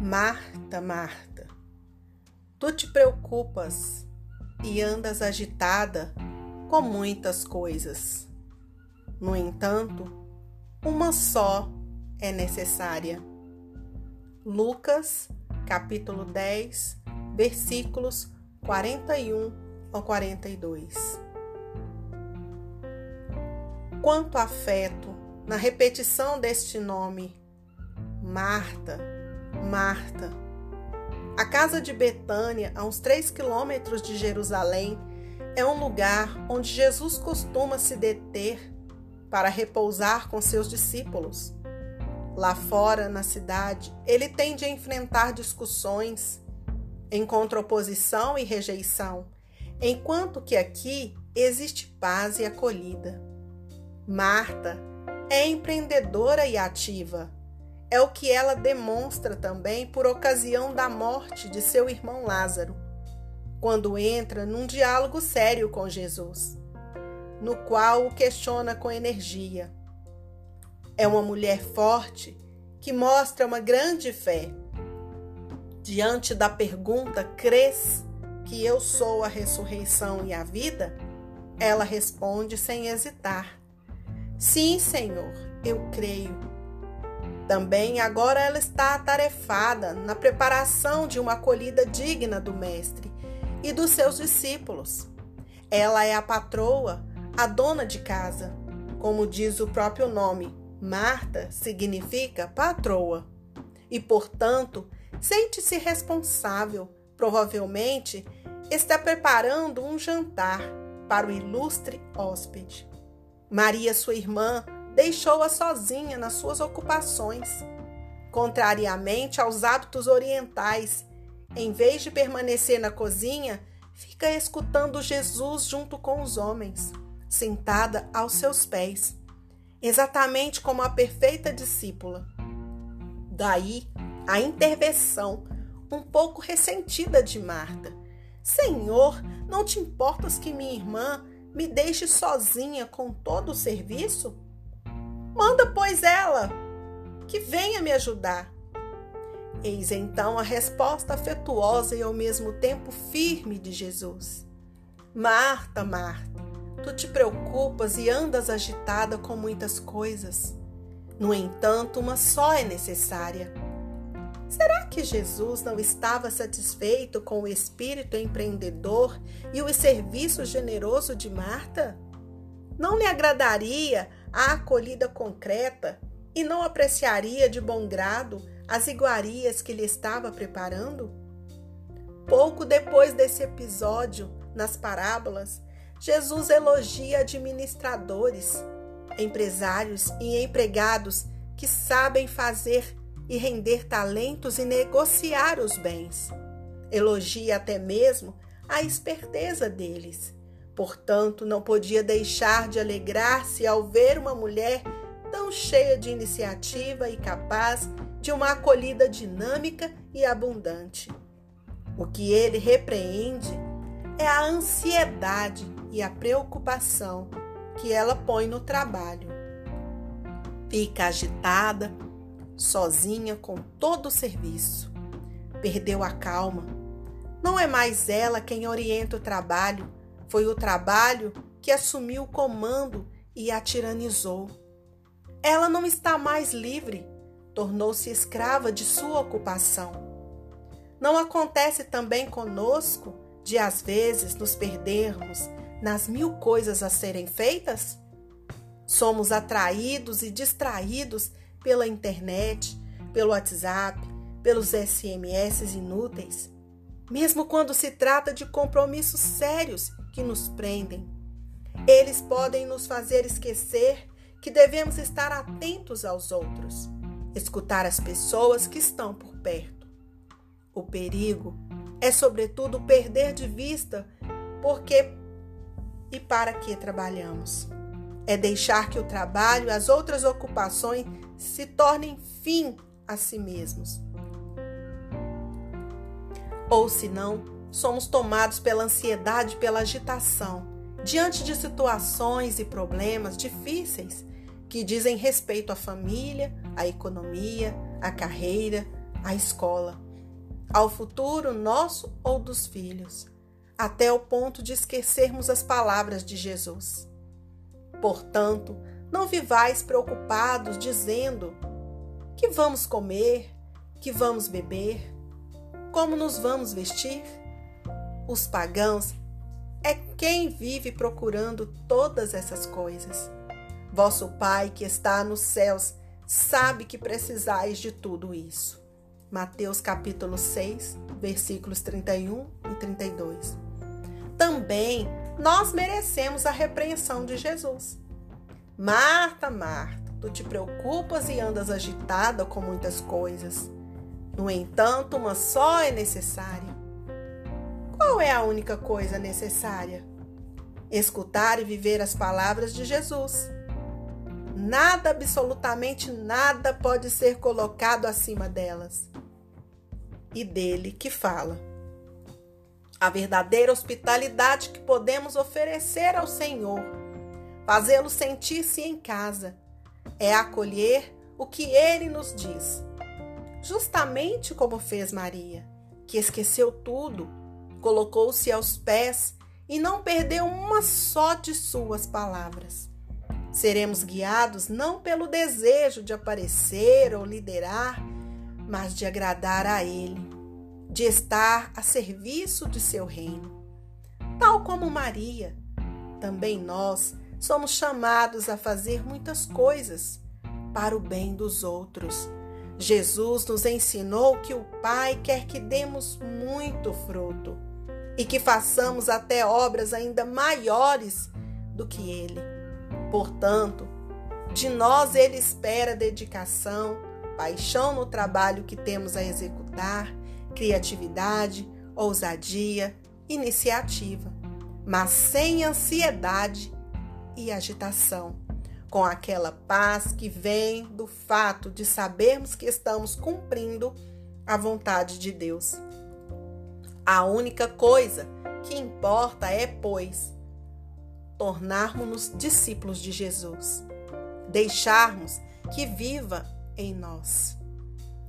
Marta, Marta, tu te preocupas e andas agitada com muitas coisas. No entanto, uma só é necessária. Lucas, capítulo 10, versículos 41 ao 42. Quanto afeto na repetição deste nome, Marta, Marta. A casa de Betânia, a uns três quilômetros de Jerusalém, é um lugar onde Jesus costuma se deter para repousar com seus discípulos. Lá fora, na cidade, ele tende a enfrentar discussões, encontra oposição e rejeição, enquanto que aqui existe paz e acolhida. Marta é empreendedora e ativa é o que ela demonstra também por ocasião da morte de seu irmão Lázaro, quando entra num diálogo sério com Jesus, no qual o questiona com energia. É uma mulher forte que mostra uma grande fé. Diante da pergunta: Crês que eu sou a ressurreição e a vida? Ela responde sem hesitar: Sim, Senhor, eu creio também agora ela está atarefada na preparação de uma acolhida digna do Mestre e dos seus discípulos. Ela é a patroa, a dona de casa. Como diz o próprio nome, Marta significa patroa. E, portanto, sente-se responsável. Provavelmente está preparando um jantar para o ilustre hóspede. Maria, sua irmã, deixou-a sozinha nas suas ocupações. Contrariamente aos hábitos orientais, em vez de permanecer na cozinha, fica escutando Jesus junto com os homens, sentada aos seus pés, exatamente como a perfeita discípula. Daí a intervenção, um pouco ressentida de Marta. Senhor, não te importas que minha irmã me deixe sozinha com todo o serviço? Manda, pois, ela, que venha me ajudar. Eis então a resposta afetuosa e ao mesmo tempo firme de Jesus. Marta, Marta, tu te preocupas e andas agitada com muitas coisas. No entanto, uma só é necessária. Será que Jesus não estava satisfeito com o espírito empreendedor e o serviço generoso de Marta? Não lhe agradaria a acolhida concreta e não apreciaria de bom grado as iguarias que lhe estava preparando? Pouco depois desse episódio, nas parábolas, Jesus elogia administradores, empresários e empregados que sabem fazer e render talentos e negociar os bens. Elogia até mesmo a esperteza deles Portanto, não podia deixar de alegrar-se ao ver uma mulher tão cheia de iniciativa e capaz de uma acolhida dinâmica e abundante. O que ele repreende é a ansiedade e a preocupação que ela põe no trabalho. Fica agitada, sozinha com todo o serviço. Perdeu a calma. Não é mais ela quem orienta o trabalho, foi o trabalho que assumiu o comando e a tiranizou. Ela não está mais livre, tornou-se escrava de sua ocupação. Não acontece também conosco de às vezes nos perdermos nas mil coisas a serem feitas? Somos atraídos e distraídos pela internet, pelo WhatsApp, pelos SMS inúteis, mesmo quando se trata de compromissos sérios que nos prendem. Eles podem nos fazer esquecer que devemos estar atentos aos outros, escutar as pessoas que estão por perto. O perigo é, sobretudo, perder de vista porque e para que trabalhamos. É deixar que o trabalho e as outras ocupações se tornem fim a si mesmos. Ou senão, somos tomados pela ansiedade, pela agitação, diante de situações e problemas difíceis que dizem respeito à família, à economia, à carreira, à escola, ao futuro nosso ou dos filhos, até o ponto de esquecermos as palavras de Jesus. Portanto, não vivais preocupados dizendo: que vamos comer, que vamos beber, como nos vamos vestir? Os pagãos é quem vive procurando todas essas coisas. Vosso Pai que está nos céus sabe que precisais de tudo isso. Mateus capítulo 6, versículos 31 e 32. Também nós merecemos a repreensão de Jesus. Marta, Marta, tu te preocupas e andas agitada com muitas coisas. No entanto, uma só é necessária. Qual é a única coisa necessária? Escutar e viver as palavras de Jesus. Nada, absolutamente nada, pode ser colocado acima delas. E dele que fala. A verdadeira hospitalidade que podemos oferecer ao Senhor, fazê-lo sentir-se em casa, é acolher o que ele nos diz, justamente como fez Maria, que esqueceu tudo, colocou-se aos pés e não perdeu uma só de suas palavras. Seremos guiados não pelo desejo de aparecer ou liderar, mas de agradar a Ele, de estar a serviço de seu reino. Tal como Maria, também nós somos chamados a fazer muitas coisas para o bem dos outros. Jesus nos ensinou que o Pai quer que demos muito fruto e que façamos até obras ainda maiores do que Ele. Portanto, de nós ele espera dedicação, paixão no trabalho que temos a executar, criatividade, ousadia, iniciativa, mas sem ansiedade e agitação, com aquela paz que vem do fato de sabermos que estamos cumprindo a vontade de Deus. A única coisa que importa é, pois, tornarmos-nos discípulos de Jesus, deixarmos que viva em nós,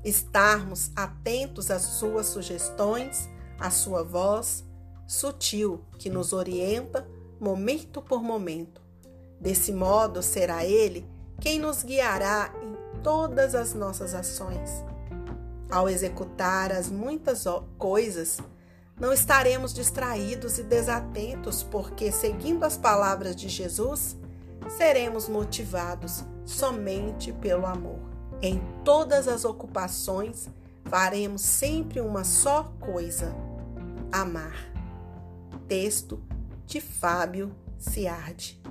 estarmos atentos às suas sugestões, à sua voz sutil que nos orienta momento por momento. Desse modo, será Ele quem nos guiará em todas as nossas ações. Ao executar as muitas coisas não estaremos distraídos e desatentos, porque, seguindo as palavras de Jesus, seremos motivados somente pelo amor. Em todas as ocupações, faremos sempre uma só coisa: amar. Texto de Fábio Ciardi.